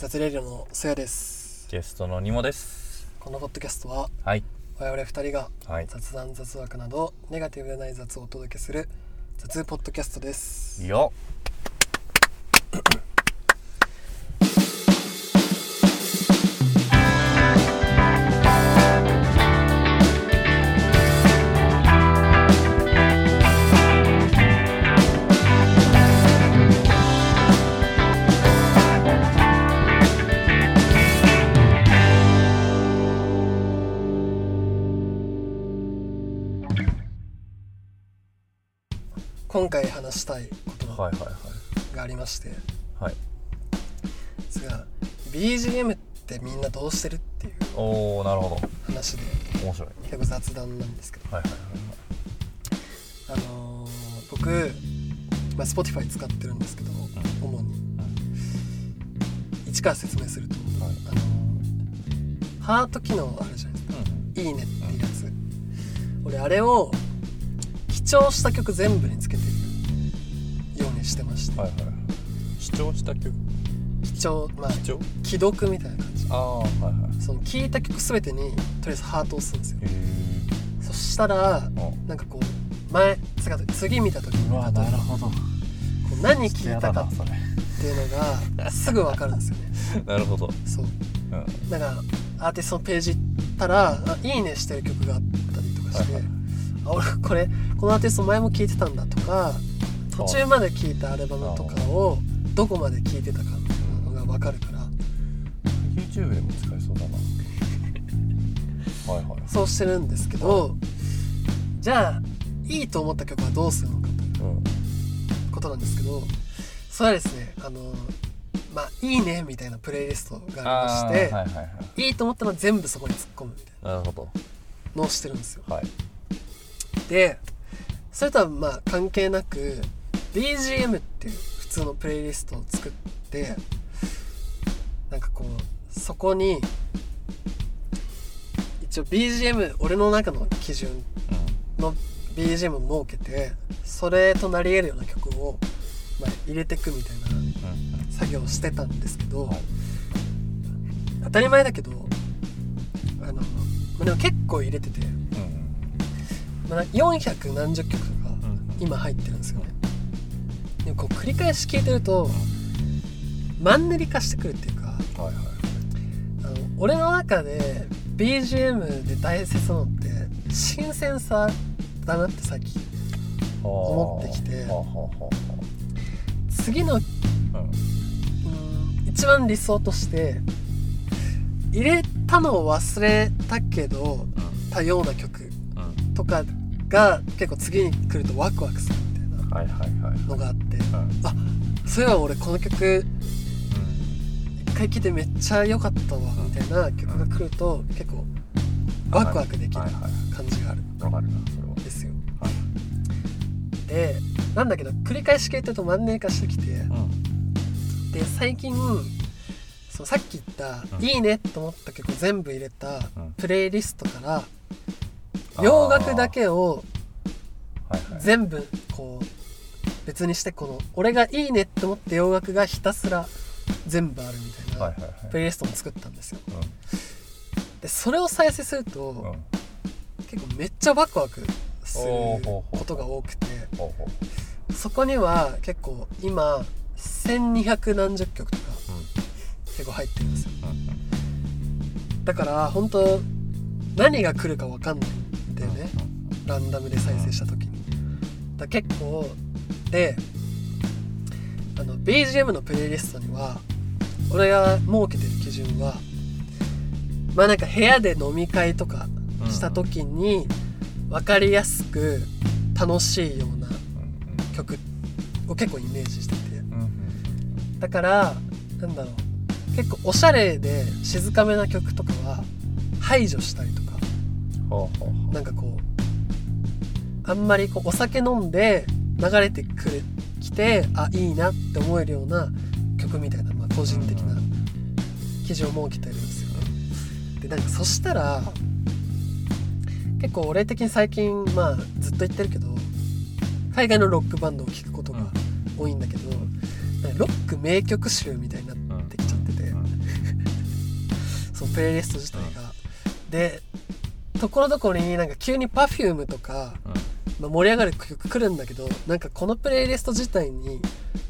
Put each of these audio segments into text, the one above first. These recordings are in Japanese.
雑レディオのそやです。ゲストのニモです。このポッドキャストははい。我々二人がはい。雑談雑学などネガティブでない雑をお届けする雑ポッドキャストです。よ今話したいことはいはいはい。がありまして。はい。ですが BGM ってみんなどうしてるっていうおおなるほど。話で。面白い。結構雑談なんですけど。はいはいあのー僕、まあ、Spotify 使ってるんですけど主に。一から説明すると、はい。あのーハート機能あるじゃないですか。はいいいねっていうやつ。俺あれを記帳した曲全部につけてるしてまして、はいはい。視聴した曲？記帳まあ視聴既読みたいな感じ。ああはいはい。その聴いた曲全てにとりあえずハートを押すんですよ。そしたらなんかこう前次次見た時にうわ例えばなるほど。こう何聴いたかそれっていうのがすぐ分かるんですよね。なるほど。そう。うん。なんかアーティストのページ行ったらあいいねしてる曲があったりとかして、はいはい。あ俺これこのアーティスト前も聴いてたんだとか途中まで聴いたアルバムとかをどこまで聴いてたかのが分かるから。YouTube でも使えそうだな。はいはい。そうしてるんですけどじゃあいいと思った曲はどうするのかといううんことなんですけどそれはですねあのまあいいねみたいなプレイリストがありまして、はいはいはい。いいと思ったのは全部そこに突っ込むみたいなるほど。なのをしてるんですよ。はい。でそれとはまあ関係なく BGM っていう普通のプレイリストを作ってなんかこうそこに一応 BGM 俺の中の基準うの BGM を設けてそれとなり得るような曲を、まあ、入れてくみたいな作業をしてたんですけど、はい。当たり前だけどあの、まあ、でも結構入れてて、うんまあ、400何十曲とかうん。今入ってるんですよねこう繰り返し聴いてるとマンネリ化してくるっていうかはいはいあの俺の中で BGM で大切なのって新鮮さだなって最近思ってきて次のうん。一番理想として入れたのを忘れたけどあたような曲とかが結構次に来るとワクワクするみたいなはいはいはい。のがあって。うん。そういえば俺この曲一回聴いてめっちゃ良かったわみたいな曲が来ると結構ワクワクできる感じがある。ですよ。はい。でなんだけど繰り返し聴いてるとマンネリ化してきてうん。で最近そうさっき言った、うん。いいねと思った曲を全部入れたうん。プレイリストから洋楽だけを全部こう別にしてこの俺がいいねって思った洋楽がひたすら全部あるみたいなプレイリストも作ったんですよ。うでそれを再生すると、結構めっちゃワクワクすることが多くてそこには結構今1200何十曲とか結構入ってるんですようん。だから本当何が来るか分かんないんだよね。ランダムで再生した時に。だ結構であの BGM のプレイリストには俺が設けてる基準はまあなんか部屋で飲み会とかした時に分かりやすく楽しいようなうん曲を結構イメージしてて。だからなんだろう。結構おしゃれで静かめな曲とかは排除したりとか。なんかこうあんまりこうお酒飲んで流れてくるきてあいいなって思えるような曲みたいな、まあ、個人的な記事を設けてるんですよね。でなんかそしたら結構俺的に最近まあずっと言ってるけど海外のロックバンドを聴くことが多いんだけど、ロック名曲集みたいになってきちゃってて。うん。そのプレイリスト自体が、でところどころになんか急に Perfume とか、盛り上がる曲来るんだけどなんかこのプレイリスト自体に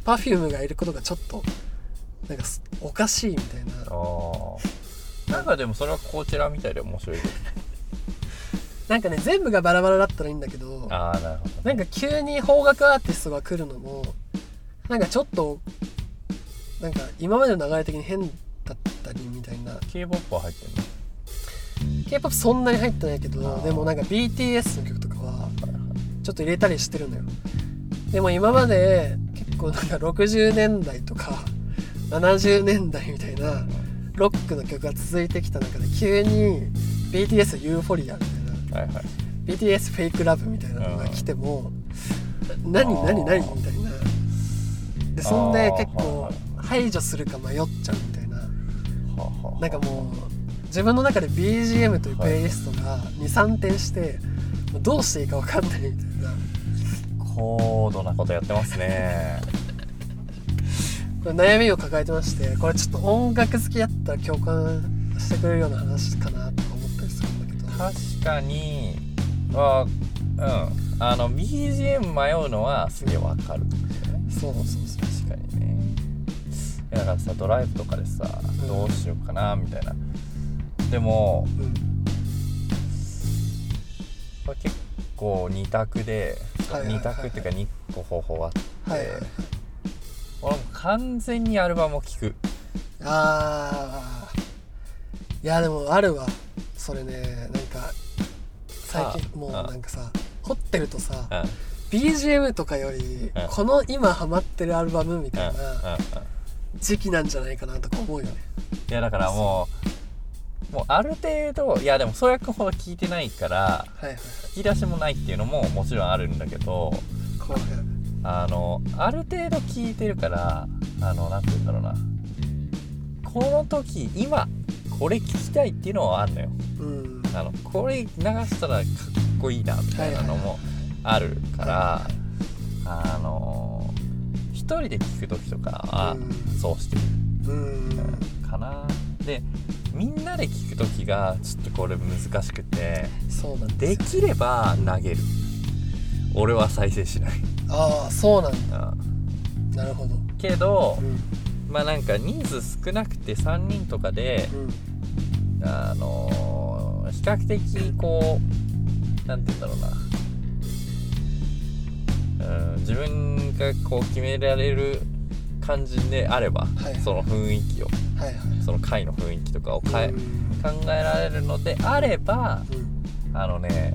Perfume がいることがちょっとなんかすおかしいみたいな。ああなんかでもそれはこちらみたいで面白い なんかね全部がバラバラだったらいいんだけどああなるほどなんか急に邦楽アーティストが来るのもなんかちょっとなんか今までの流れ的に変だったりみたいな。K-POP は入ってんの？K-POP そんなに入ってないけあどー。でもなんか BTS の曲ちょっと入れたりしてるのよ。でも今まで結構なんか60年代とか70年代みたいなロックの曲が続いてきた中で急に BTS ユーフォリアみたいなはいはい。BTS フェイクラブみたいなのが来ても何何何みたいな。でそんで結構はい排除するか迷っちゃうみたいな。なんかもう自分の中で BGM というプレイリストが23点してどうしていいか分かんない。みたいな高度なことやってますね。これ悩みを抱えてましてこれちょっと音楽好きやったら共感してくれるような話かなとか思ったりするんだけど。確かに。あうん。あの BGM 迷うのはすげえわかる。そうそうそう確かにね。だからさドライブとかでさ、うん。どうしようかなみたいな。でもうんこれ結構2択で、はいはいはい。はい2択っていうか2個方法あって、はいはい。はい俺も完全にアルバムを聴く。あー。いやでもあるわ。それねなんか最あ近もうあなんかさ掘ってるとさ BGM とかよりうんこの今ハマってるアルバムみたいな時期なんじゃないかなとか思うよね。いやだからもうもうある程度いやでも宗谷君ほど聞いてないからはいはい。き出しもないっていうのももちろんあるんだけどあのある程度聞いてるからあのなんて言うんだろうな。この時今これ聞きたいっていうのはあるのよ。うん。あのこれ流したらかっこいいなみたいなのもあるからあの一人で聞く時とかはうん。そうしてる。うん。かな。でみんなで聞く時がちょっとこれ難しくてそうなんできれば投げる。俺は再生しない。ああそうなんだ。うんなるほど。けどうん。まあなんか人数少なくて3人とかでうん。あのー比較的こうなんて言うんだろうな。うん自分がこう決められる感じであれば、はい。その雰囲気をはいはい。その回の雰囲気とかを変え、うん。考えられるのであればうん。あのね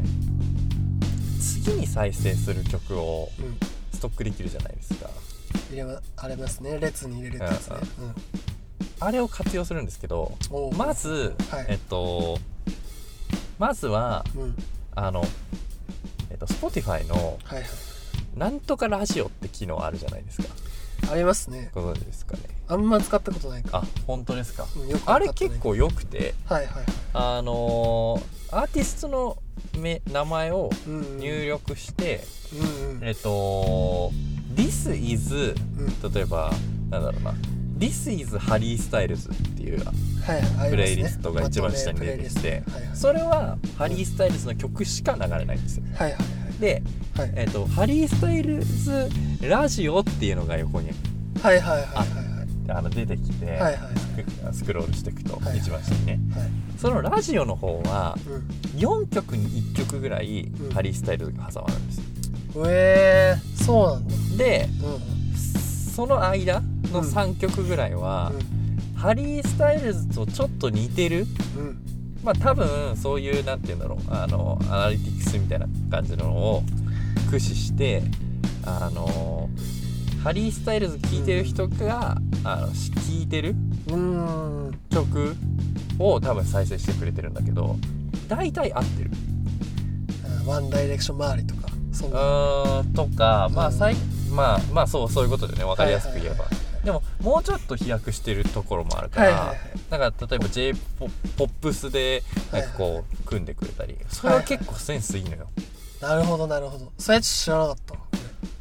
次に再生する曲をうん。ストックできるじゃないですか。入れまありますね。列に入れるってやつね。あれを活用するんですけどまず、はい。えっとまずはうん。あのえっと Spotify のはいはい。なんとかラジオって機能あるじゃないですかありますね。ご存知ですかね。あんま使ったことないか。あ本当ですか。うんよくあれ結構良くてはいはいはい。あのーアーティストのめ名前を入力して、うんうん。えっと「This is うん」例えばなんだろうな「This is ハリー・スタイルズ」っていうプレイリストが一番下に出てきてまとめプレイリスト。はいはい。それはハリー・スタイルズの曲しか流れないんですよ。はいはいで、はい。はいえっとハリー・スタイルズラジオっていうのが横にはいはいはいはいはい。あの出てきて、はいはいスクロールしていくと、はいはい。一番下にね。はい。そのラジオの方はうん。4曲に1曲ぐらいうん。ハリー・スタイルズが挟まるんですよ。えー、そうなんだ。でうんその間のうん3曲ぐらいは、ハリー・スタイルズとちょっと似てるうんうんまあ多分そういうなんて言うんだろう。あのアナリティクスみたいな感じのを駆使してあのハリー・スタイルズ聴いてる人が、あのし聴いてる曲を多分再生してくれてるんだけど大体合ってる。あワンダイレクション周りとかそんうなーんとかまあうん。さいまあまあそうそういうことでね分かりやすく言えば、はいはいはいはいでももうちょっと飛躍してるところもあるから、はいはいはい。なんか例えば j p o p スでなんかこう組んでくれたりそれは結構センスいいのよ、なるほどなるほど。それ知らなかった。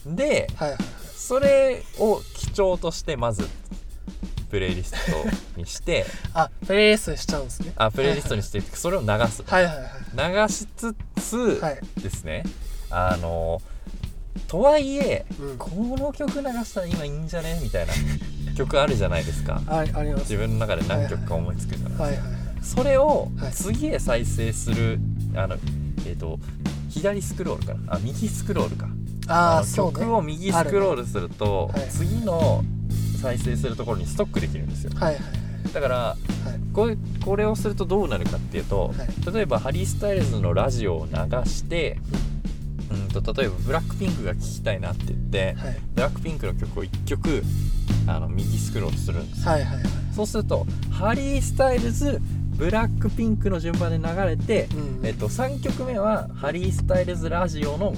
でれはいはい。それを基調としてまずププレイリストにして あプレイリストにしちゃうんですね。あプレイリストにしてそれを流すはいはいはい流しつつはい。ですね、あのとはいえ、うん。この曲流したら今いいんじゃね？みたいな 曲あるじゃないですか。ああります。自分の中で何曲か思いつくじゃないですか、はいはいはい。それをはい。次へ再生するあのえっ、と左スクロールかな？あ右スクロールか。のああそうね。曲を右スクロールすると、あるね。はい次の再生するところにストックできるんですよ。はいはいだからはい。これこれをするとどうなるかっていうと、は例えばハリー・スタイルズのラジオを流して、うん、と例えばブラックピンクが聴きたいなって言ってはい。ブラックピンクの曲を1曲あの右スクロールするんですはいはいはい。そうするとハリー・スタイルズブラックピンクの順番で流れて、うんえっと、3曲目はハリー・スタイルズラジオの、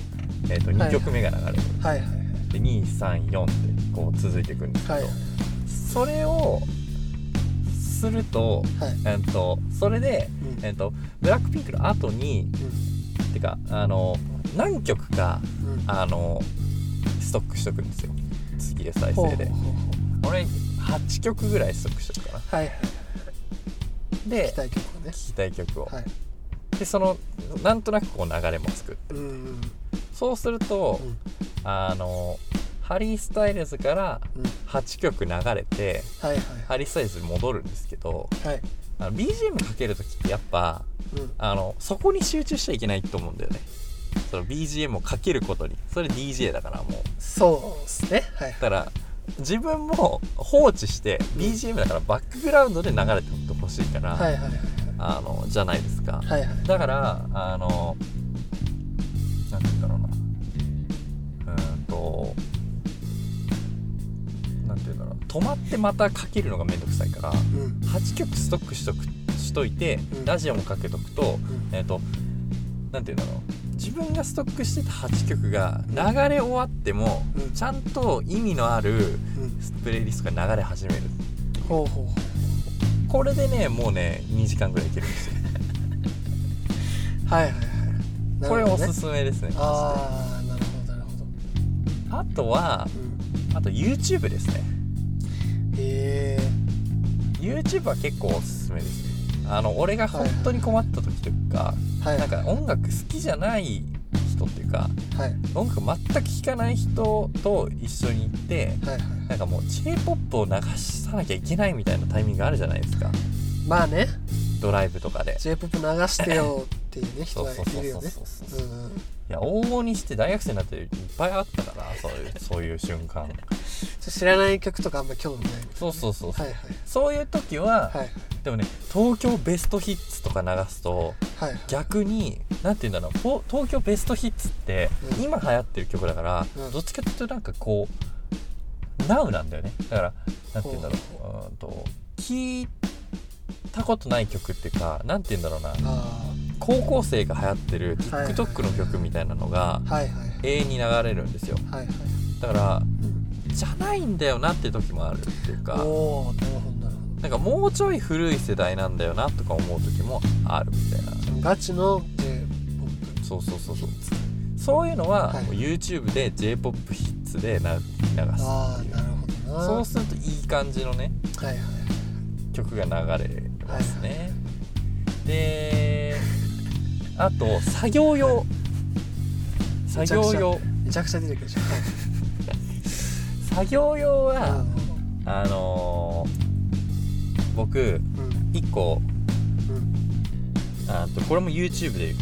えっと、2曲目が流れる、はいはいで234ってこう続いていくんですけど、はいはい。それをすると,、はい。えっとそれで、うん。えっと、ブラックピンクの後にてかあの何曲かうん。うんあのストックしとくんですよ。次へ再生で。俺8曲ぐらいストックしとくかな。うはいはい。で期待曲をね。聴きたい曲を、はい。でそのなんとなくこう流れも作るうんうんそうすると、うん。あのハリー・スタイルズからうん。8曲流れてはいはい。ハリー・スタイルズに戻るんですけどはい。あの BGM かける時ってやっぱうん。あのそこに集中しちゃいけないと思うんだよねその BGM をかけることに。それ DJ だからもう。そうですね。はい。だから自分も放置して BGM だからバックグラウンドで流れてほしいから、はいはいはいあのじゃないですか。はいはい。だからあのなんて言うんだろうな。うーんとなんて言うんだろう。止まってまたかけるのがめんどくさいからうん。8曲ストックしとくしといて、うん。ラジオもかけとくとうん。えっ、となんて言うんだろう自分がストックしてた8曲が流れ終わっても、うん。ちゃんと意味のあるうん。プレイリストが流れ始める。ほうほう。ほこれでねもうね2時間ぐらいいける。んですようはいはいはい。なるこれおすすめですね。ああなるほどなるほど。あとはうん。あと YouTube ですね。へえ YouTube は結構おすすめですねあの俺が本当に困った時とか、はい。なんか音楽好きじゃない人っていうかはい。音楽全く聴かない人と一緒に行ってはいはい。なんかもう j p o p を流さなきゃいけないみたいなタイミングあるじゃないですか。まあね。ドライブとかで。J p o p 流してよっていうね人がいるよねいや往々にして大学生になっていっぱいあったからそういうそういう瞬間。知らない曲とかあんま興味ない。そうそうそうそう、はいはい。そういう時は、はいでもね東京ベストヒッツとか流すとはいはい。逆に何て言うんだろう東京ベストヒッツって、うん。今流行ってる曲だから、うん。どっちかっていうとなんかこう Now なんだよね。だから何て言うんだろうう。ーんと聞いたことない曲っていうか何て言うんだろうな。あ高校生が流行ってるはい。はい TikTok の曲みたいなのが永遠に流れるんですよ。はいはい。だからうんじゃないんだよなって時もあるっていうかなんかもうちょい古い世代なんだよなとか思う時もあるみたいな。どガチの j p そうそうそうそう。そういうのは、YouTube で j p o p ヒッツでな流すああなるほどな。そうするといい感じのねはいはい。曲が流れますね、であと作業用。作業用。めちゃくちゃ出てくるじゃん。はい。作業用は、うあのー僕んうん。1個うん。あとこれも YouTube で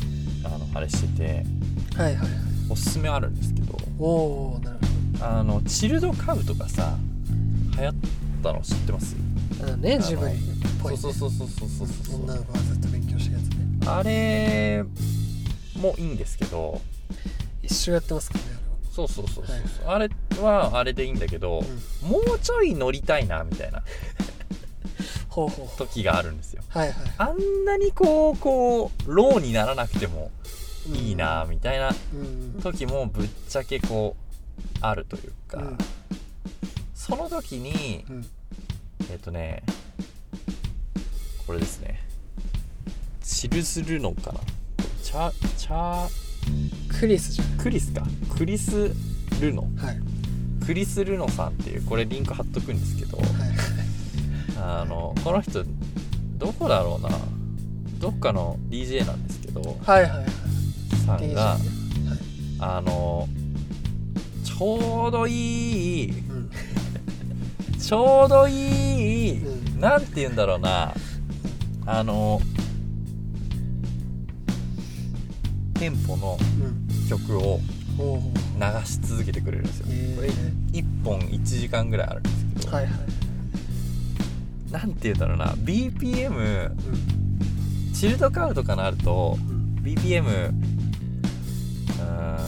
あのあれしててはいはいはい。おすすめあるんですけど。おおなるほあのチルドカウとかさ流行ったの知ってます？ねあのジブリっぽい、ね、そうそうそうそうそうそう女の子がずっと勉強してるやつねあれもいいんですけど。一生やってますからねそうそうそうそう、はい。あれはあれでいいんだけど、うん、もうちょい乗りたいなみたいな。ほうほう。時があるんですよ。はいはい。あんなにこうこうローにならなくてもいいなみたいなうん。時もぶっちゃけこうあるというか、うん。その時にうん。えっ、とねこれですねチルズルノかな？チャチャクリスじゃクリスか。クリス・ルノんはい。クリス・ルノさんっていうこれリンク貼っとくんですけど。はい。あのこの人どこだろうな？どっかの DJ なんですけど。はいはいはい。さん DJ ね。があのちょうどいいうん。ちょうどいい、うん。なんて言うんだろうな。あのテンポのうん。曲を流し続けてくれるんですよ、えこれ1本1時間ぐらいあるんですけど、はいはい。なんて言うんだろうな。BPM うん。チルドカウトかなるとうん。BPM うー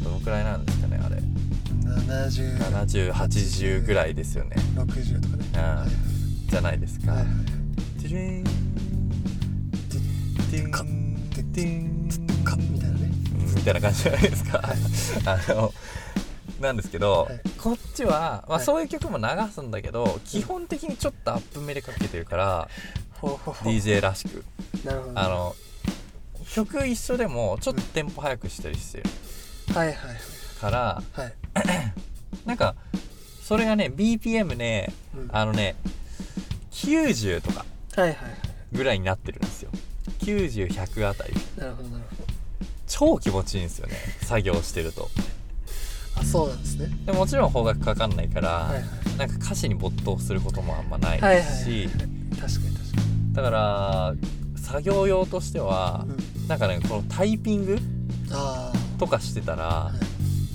んどのくらいなんですかねあれ。7060 7080ぐらいですよね。とかね。うん。はいじゃないですか、はいはい。ティリン。ティン。かティンかみたいなね。うんみたいな感じじゃないですか、あのなんですけど、はい。こっちは、まあ、はい。そういう曲も流すんだけど、基本的にちょっとアップめでかけてるから DJ らしく。なるほど。あの曲一緒でもちょっとテンポ速くしたりしてる。はいはいからはい。はい なんかそれがね BPM ねうん。あのね90とかはいはいはい。ぐらいになってるんですよ。90100あたり。なるほどなるほ超気持ちいいんですよね作業してると。どあそうなんですね。でもちろん方角かかんないから、はいはいなんか歌詞に没頭することもあんまないし、はいはいはい。はい確かに確かだから作業用としてはに、うん、なんかねこのタイピングあとかしてたらは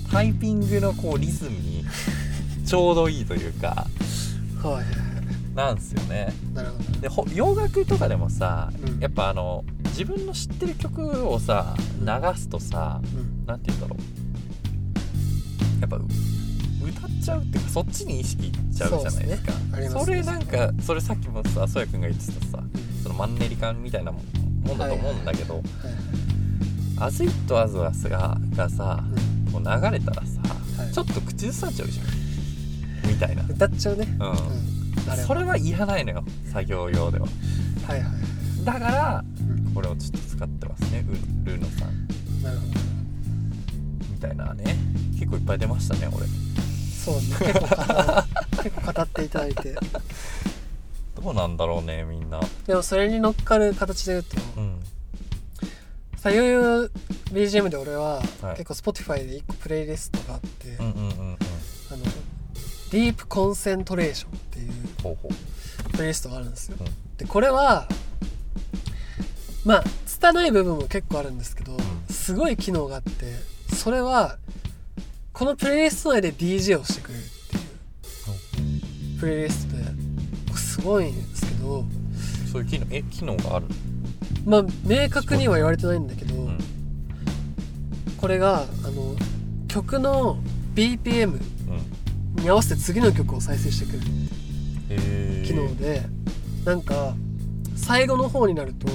い。タイピングのこうリズムに ちょうどいいというかあはい。なんですよね。なるほど。でほ洋楽とかでもさ、うん。やっぱあの自分の知ってる曲をさ流すとさうん。なんて言うんだろう。やっぱう歌っちゃうっていうかそっちに意識いっちゃうじゃないですか。そね。すね。それなんかそれさっきもさそやくんが言ってたさうん。そのマンネリ感みたいなもんもんだと思うんだけどはいはい「アズイットアズアスががさうん。こう流れたらさ、はい。ちょっと口ずさんじゃうじゃん。みたいな、歌っちゃうね。うん。それはいらないのよ作業用では。はいはいだからうんこれをちょっと使ってますね。うルーノさん。なるほど。みたいなね。結構いっぱい出ましたね俺。そうね。結構語結構語っていただいて。どうなんだろうねみんな。でもそれに乗っかる形で言うと。うん。さゆゆ BGM で俺ははい。結構 Spotify で1個プレイリストがあって、うんうんうんうん。あのディープコンセントレーションっていう。プレイリストがあるんですよ、うん。でこれはまあ拙い部分も結構あるんですけど、ん。すごい機能があってそれはこのプレイリスト内で DJ をしてくれるっていう。プレイリストですごいんですけど。そういう機能え機能があるまあ明確には言われてないんだけど、うん。これがあの曲の BPM うん。に合わせて次の曲を再生してくれるへえ機能で、なんか最後の方になると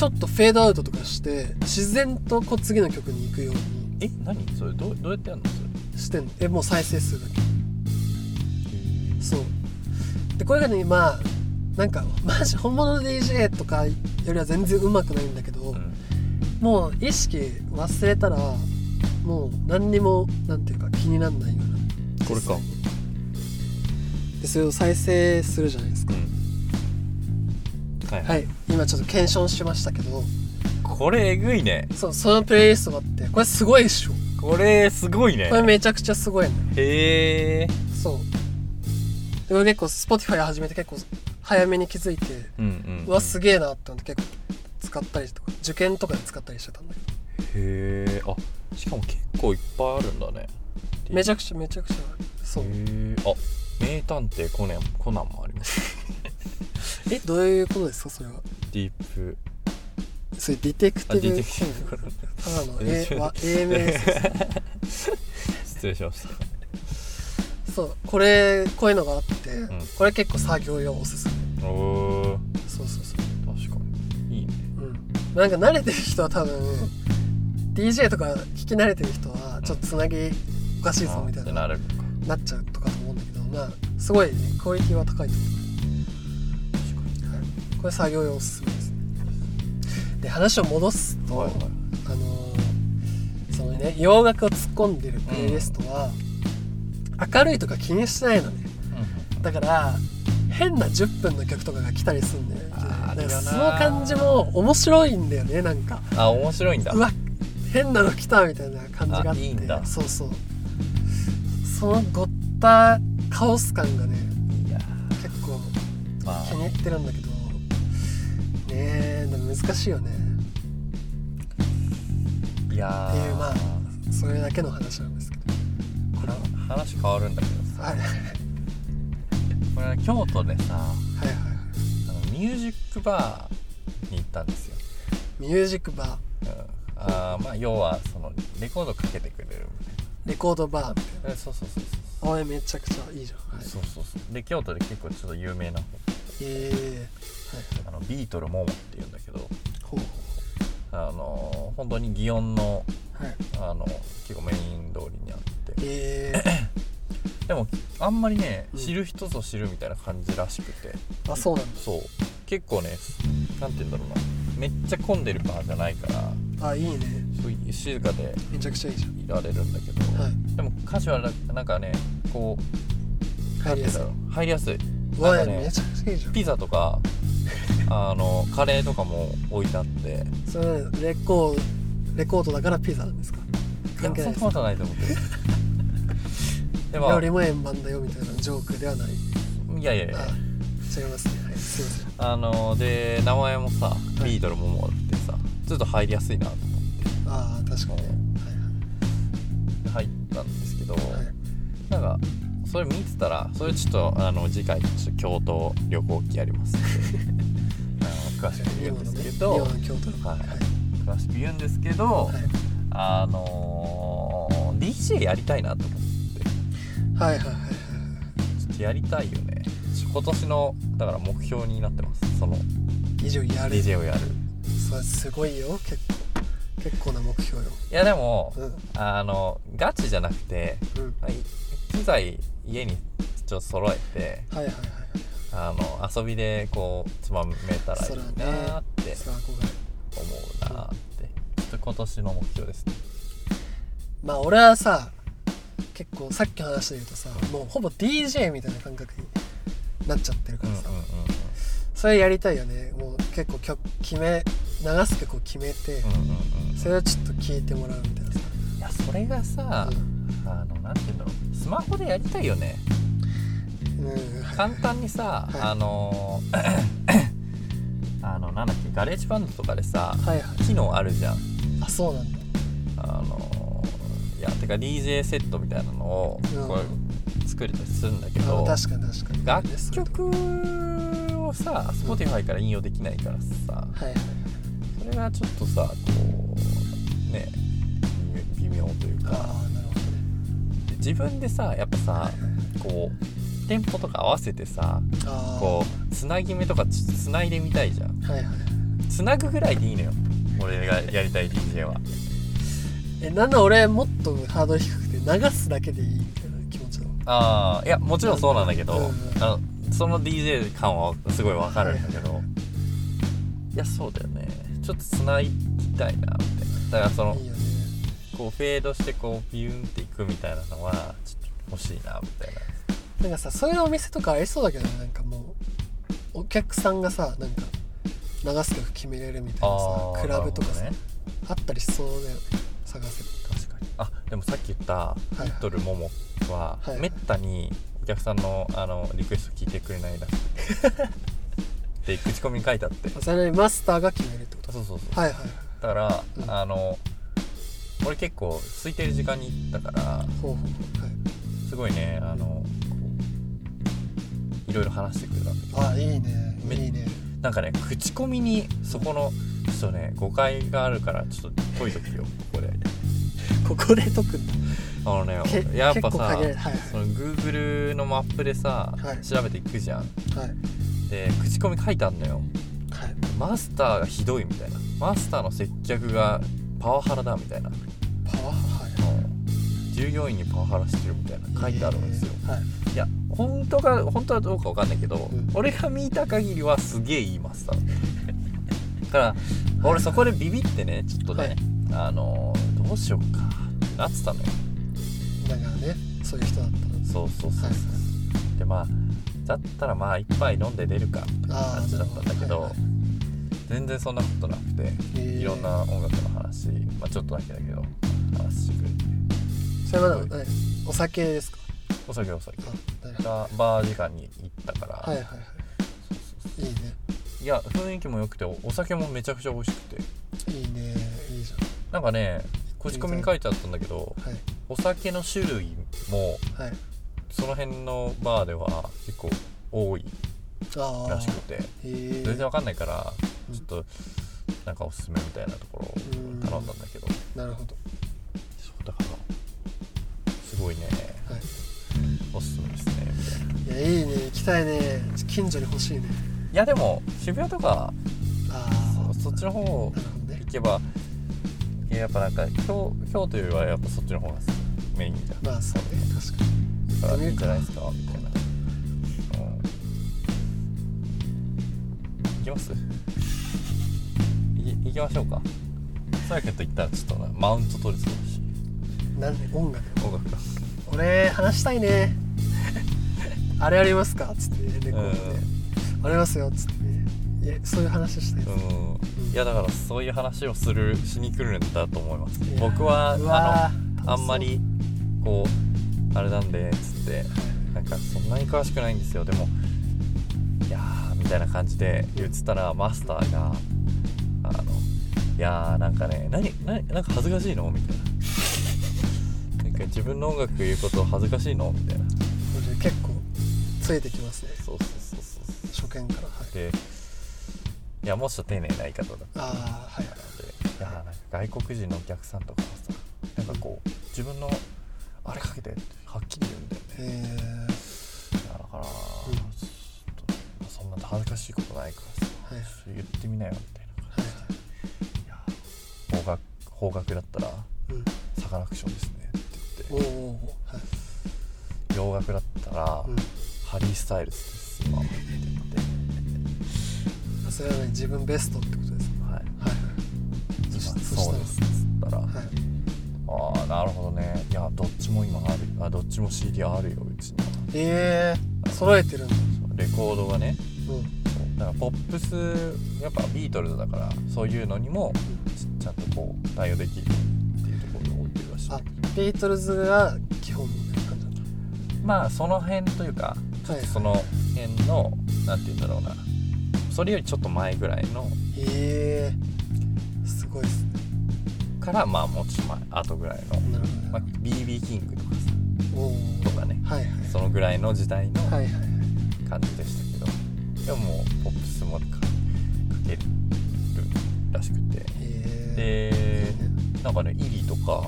ちょっとフェードアウトとかして自然とこう次の曲に行くようえ何？それどうどうやってやるのそれ？にしてんの。えもう再生するだけ。そう。でこれがねまあなんかマジ本物の DJ とかよりは全然うまくないんだけど、うん。もう意識忘れたらもう何にもなんていうか気にならないような。これか。でそれを再生するじゃないですか、うん。はい、はい今ちょっと検証しましたけど。これえぐいね。そうそのプレイリストがあって。これすごいでしょ。これすごいね。これめちゃくちゃすごいのへえ。そう。でも結構 Spotify 始めて結構早めに気づいてうんうんうわすげえなって思って結構使ったりとか受験とかで使ったりしてたんだけど。へえ。あしかも結構いっぱいあるんだね。めちゃくちゃめちゃくちゃ。そう。へえ。あ名探偵コナンコナンもあります。えどういうことですかそれは？ディープ。それディテクティブテクティブただのえ A は A 名です。失礼しましたそうこれこういうのがあって、ん。これ結構作業用おすすめ。おおそうそうそう。確かに。いいね。うん。なんか慣れてる人は多分 DJ とか聞き慣れてる人はちょっとつなぎおかしいぞみたいなってなるのか。なっちゃうとかと思うんだけどまあすごいねクオリティは高いと思う、はい、これ作業用おすすめです。ねで話を戻すと、にはいはい。あのーそのね洋楽を突っ込んでるプレイリストは、明るいとか気にしてないのね。だから変な10分の曲とかが来たりするんだよねその感じも面白いんだよねなんか。あ面白いんだ。うわ変なの来たみたいな感じがあって。あいいんだ。そうそう。そのごったカオス感がね結構ま気に入ってるんだけどねえでも難しいよね。あいやー。っていうまあそれだけの話なんですけど。は話変わるんだけどさ。はい。はいこれ京都でさはいはいあのミュージックバーに行ったんですよ、ミュージックバー。うん、あーまあ要はそのレコードかけてくれるみたいレコードバーみたいな。えそうそうそうそう。なあれめちゃくちゃいいじゃん、はい、そうそうそう。で京都で結構ちょっと有名なええはいあのビートルモモっていうんだけど。あの本当に祇園のあの結構メイン通りにあって。え。でもあんまりねうん。知る人ぞ知るみたいな感じらしくて、ー、あそうなんだ。そう。結構ねなんて言うんだろうな。めっちゃ混んでるバーじゃないから。あいいね。そういう静かでめちゃくちゃいいじゃん。いられるんだけど、はい。でも歌詞はななんかねこう入りやすいなんて言うんだろう。入りやすい。なんかねめちゃくちゃいいじゃん。ピザとか あのカレーとかも置いてあって。それレコーレコードだからピザなんですか？関係ないです。そんなことないと思ってる。でも料理も円盤だよみたいなジョークではない。いやいやいや。あ違いますね。はいすいません。あので名前もさい。ビートルモモってさちょっと入りやすいなと思って。ああ確かに。ね入ったんですけど、はいはいはい。なんかそれ見てたらそれちょっとあの次回ちょっと京都旅行記やります あの詳しく言うんですけど、今の京都のはい。はい。詳しく言うんですけど、はい。あのー DJ やりたいなと思って。はいはいはいはい。ちょっとやりたいよね。今年のだから目標になってます。その以上やる。DJ をやる。それすごいよ。結構結構な目標よ。いやでもうん。あのガチじゃなくてうん機材家にちょっと揃えてはいはいはいあの遊びでこうつまめたらいいなーって思うなーって。ちょっと今年の目標ですね。まあ俺はさ結構さっきの話で言うとさもうほぼ DJ みたいな感覚になっちゃってるからさ、うんうんうん。それやりたいよね。もう結構曲決め流す曲を決めて、うんうんうんそれをちょっと聞いてもらうみたいなさ、いやそれがさ、あのなんて言うんだろう。スマホでやりたいよね。うん。簡単にさ、はい。あの あのなんだっけ GarageBand とかでさはいはい。機能あるじゃん。あそうなんだ。あのいやてか DJ セットみたいなのをうん。こう作れたりするんだけあど、確かに確かに。楽曲をさ Spotify から引用できないからさはいはい。それがちょっとさこうね微妙というか自分でさやっぱさはいはいこうテンポとか合わせてさこうつなぎ目とかつつないでみたいじゃん。はいはい。つなぐぐらいでいいのよ。俺がやりたい DJ は。えなんだ俺もっとハードル低くて流すだけでいい。みたいな気持ちなの。ああいやもちろんそうなんだけど、うんうん。あのその DJ 感はすごいわかるんだけど、いやそうだよね。ちょっとつなぎたいなみたいなだからそのいいこうフェードしてこうビューンっていくみたいなのはちょっと欲しいなみたいな。なんかさそういうお店とかありそうだけどねなんかもうお客さんがさなんか流す曲決めれるみたいなさクラブとかさ、ね。あったりしそうだよね探せば。確かに。あでもさっき言ったリトルモモははいはい。めったにお客さんのあのリクエスト聞いてくれないらしくてで口コミに書いてあって。あそれにマスターが決めるってこと？そうそうそう。はいはいはい。だから、うん。あの俺結構空いてる時間に行ったからほうほうほうはい。すごいねあのこういろいろ話してくれた。んだけどあいいねめいいね。なんかね口コミにそこのちょっとね誤解があるからちょっと解いとくよここで。ここで解くんだ。あのねけやっぱさ結構限られはい。その Google のマップでさ、はい。調べていくじゃん。はいはい。で口コミ書いてあんのよ。はい。マスターがひどいみたいな。マスターの接客がパワハラだみたいな。パワーはい従業員にパワハラしてるみたいな。書いてあるんですよ。えーはい。いや本当か本当はどうかわかんないけど、ん。俺が見た限りはすげえいいマスターだから俺そこでビビってねちょっとね、はい。あのーどうしようかってなってたのよ。だからねそういう人だったの。そうそうそうそう、はい。でまあだったらまあ一杯飲んで出るかって感じだったんだけど、はいはい全然そんなことなくて、いろんな音楽の話、まあ、ちょっとだけだけど話してくれて。それはお酒ですか？お酒お酒。がバー時間に行ったから、はいはいはい。いいね。いや雰囲気も良くておお酒もめちゃくちゃ美味しくて。いいね。いいじなんかね口コミに書いてあったんだけどゃんはい。お酒の種類もはい。その辺のバーでは結構多いらしくて。全然わかんないからうんちょっとなんかおすすめみたいなところを頼んだんだけど。なるほど。そうだからすごいね。はい。おすすめですねみたいな。いやいいね。行きたいね。近所に欲しいね。いやでも渋谷とかあそそっちの方行けばいややっぱなんか京京都よりはやっぱそっちの方がメインじゃん。まあそうね。確かに。だからいいんじゃないいですかみたいな、うん、行きます？い行きましょうか。さやけと言ったらちょっとなマウント取りそうだし。なんで音楽音楽が俺話したいね。あれありますか？っつってレコードでありますよっつって。ねいやそういう話したいです。うん。いやだからそういう話をするしに来るんだと思います。僕はあのあんまりこうあれなんでつってなんかそんなに詳しくないんですよ。でもいやーみたいな感じで言ってたらマスターがあのいやーなんかね何何なんか恥ずかしいの？みたいな。なんか自分の音楽言うこと恥ずかしいの？みたいな。俺結構ついてきますね。そうそうそうそう。初見から。はい。でいやもうちょっと丁寧な言い方だああはい。なのでいやーなんか外国人のお客さんとかはさなんかこう自分のあれかけてってはっきり言うんだよね。えいやだから、ちょっとそんな恥ずかしいことないからさ、はい。ちょっと言ってみなよみたいな感じで、方角方角だったらサカナクションですね。ってお言っおはいて洋楽だったら、うん。ハリー・スタイルズです今ってあそれはね自分ベストってことです。か言って、はい、はい。そしそうです。っつったら、はい。ああなるほどね。いやどっちも今ある。あどっちも CD あるようちには。ええー、揃えてるんだ。レコードがね。うん。だからポップスやっぱビートルズだからそういうのにもちちゃんとこう対応できるっていうところに置いてるらしいあビートルズが基本みたいなまあその辺というかはい。その辺のなんて言うんだろうな。それよりちょっと前ぐらいのええー、すごいっすね。からまあもうちょっと前後ぐらいの、ね、まあ、BB キングとかさとかね。はいはい。そのぐらいの時代のはいはいはい。感じでしたけど、でももうポップスもかかけるらしくて。えでなんかねイリとか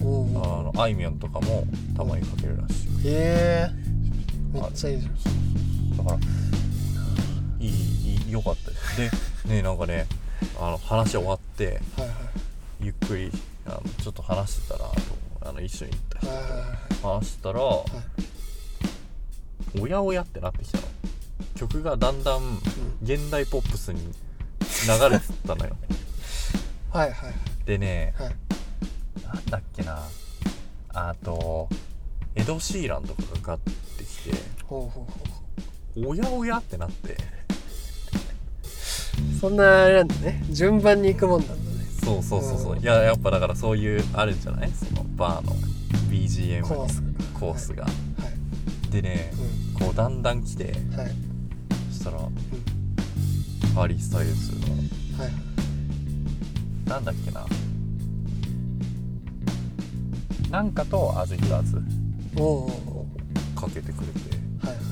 あおのあいみょんとかもたまにかけるらしい。ええ。ー、めっちゃいいじゃん。だからいいいい良かったです。でねなんかねあの話終わってはいはい。ゆっくりあのちょっと話してたらとあの一緒に行った人話してたら、はい。おやおやってなってきたの。曲がだんだん現代ポップスに流れてったのよ。はいはいはい。でねはい。なんだっけな。あとエド・シーランとかがかかってきてほうほうほうほおやおやってなって。うそんなあれなんだね。順番に行くもんなんだね。そうそうそうそう。うん。いややっぱだからそういうあるんじゃない？そのバーの BGM のコースが。コースが、はい。でねうこうだんだん来てんはい。そしたらうん。ハリー・スタイルズのはいはいなんだっけな。なんかとアズ・イターズおおおかけてくれて。ーはいはい。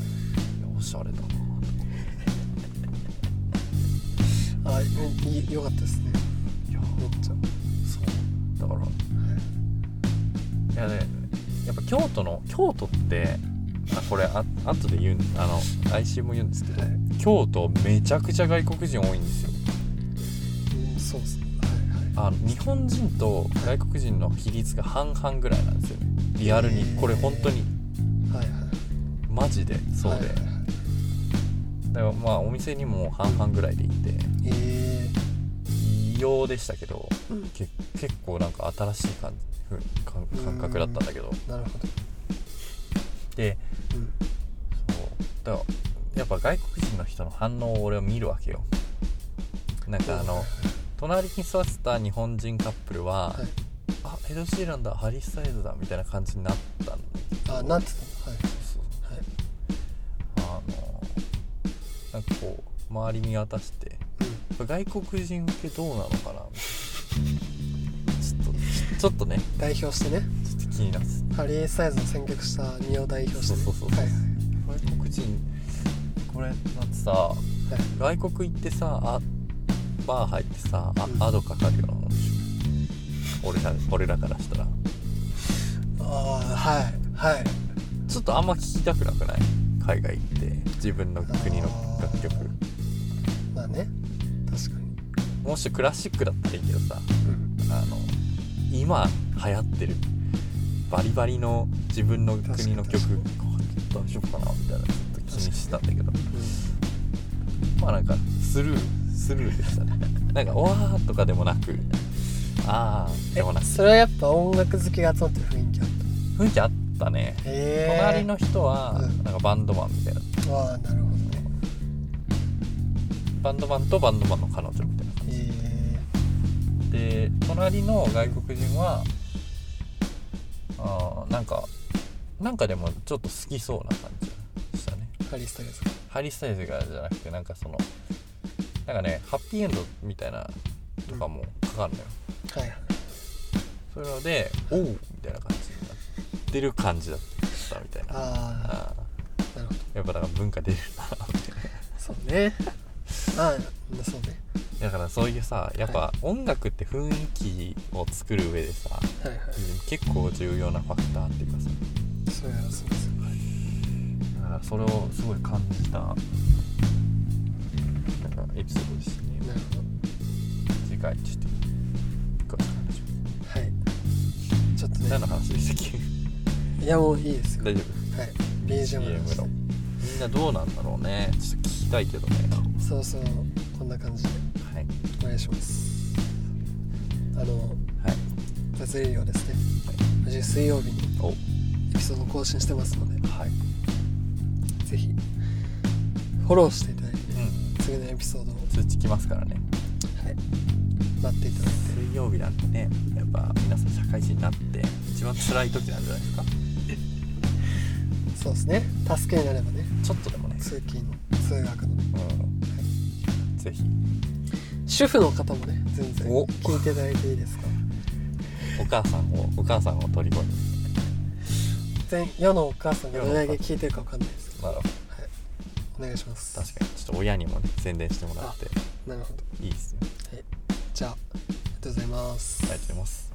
おしゃれだな。あいいよかったですね。いや。めっちゃ。そう。だから。い。やねやっぱ京都の京都ってあこれあ後で言うあの来週も言うんですけど、はい。京都めちゃくちゃ外国人多いんですよ。うんそうっすねあの日本人と外国人の比率が半々ぐらいなんですよね。リアルに。これ本当に。はいはい。はいマジで？そうで、はいはいはい。だからまあお店にも半々ぐらいで行って。え異様でしたけどー、うん。け結構なんか新しい感ふ感感覚だったんだけど。なるほど。でうん。そう。だからやっぱ外国人の人の反応を俺は見るわけよ。なんかあの隣に座ってた日本人カップルは、はい。あエド・シーランだハリー・スタイルズだみたいな感じになったんだ。あなんてたの。そうはいはい。あのなんかこう周り見渡してうん。外国人受けどうなのかな？みたいなちょっとちょっとね。代表してね。ちょっと気になって。ハリー・スタイルズを選曲した身を代表して、ね、そうそうそうはいはい。外国人これだってさ外国行ってさあバー入ってさあ、うん。アドかかるよ。うなもんでしょ俺ら俺らからしたら。ああはいはい。ちょっとあんま聞きたくなくない？海外行って自分の国の楽曲。まあね。確かに、もしクラシックだったらいいけどさ。うん、あの今流行ってるバリバリの自分の国の曲大丈夫かな？みたいなちょっと気にしてたんだけど。まあなんかスルースルーでしたねなんか「わー」とかでもなく「あー」でもなく。えそれはやっぱ音楽好きが集まってる雰囲気あっ雰囲気あったね。隣の人はうん。なんかバンドマンみたいな。ああなるほど。ねバンドマンとバンドマンの彼女みたいな。へで隣の外国人はあーなんかなんかでもちょっと好きそうな感じでしたね。えハリー・スタイルズハリー・スタイルズがじゃなくてなんかそのなんかねハッピーエンドみたいなとかもかかるのよ、はいはい。そういうので「おう!」みたいな感じになってる感じだったみたいな。あああなるほど。ーやっぱだから文化出るなって。そうね。ああそうね。だからそういうさやっぱ音楽って雰囲気を作る上でさはいはい。結構重要なファクターっていうかさ。それはそうですよだからそれをすごい感じたエピソードでしたね。なるほど。次回ちょっと詳しく話しまはいちょっとね。す何の話でしたっけいやもういいですよ。大丈はい。BGM の話。BGM のみんなどうなんだろうね。ちょっと聞きたいけどね。そうそう。こんな感じで。はいお願いします。あのはい。雑レディオですね。毎週水曜日にお。エピソード更新してますので。はい。ぜひ。フォローして次のエピソードを、通知来ますからね。はい、待っていただいて。水曜日なんてねやっぱ皆さん社会人になって一番辛い時なんじゃないですか？そうですね。助けになればね。ちょっとでもね。通勤通学の。ねうん。ぜひ。主婦の方もね全然お。聞いていただいていいですか？お母さんをお母さんを虜に。全世のお母さんがどれだけ聞いてるかわかんないです。けど、なるほど。はい、お願いします。確かに。ちょっと親にもね宣伝してもらってなるほど。いいですよ。じゃあありがとうございます。ありがとうございます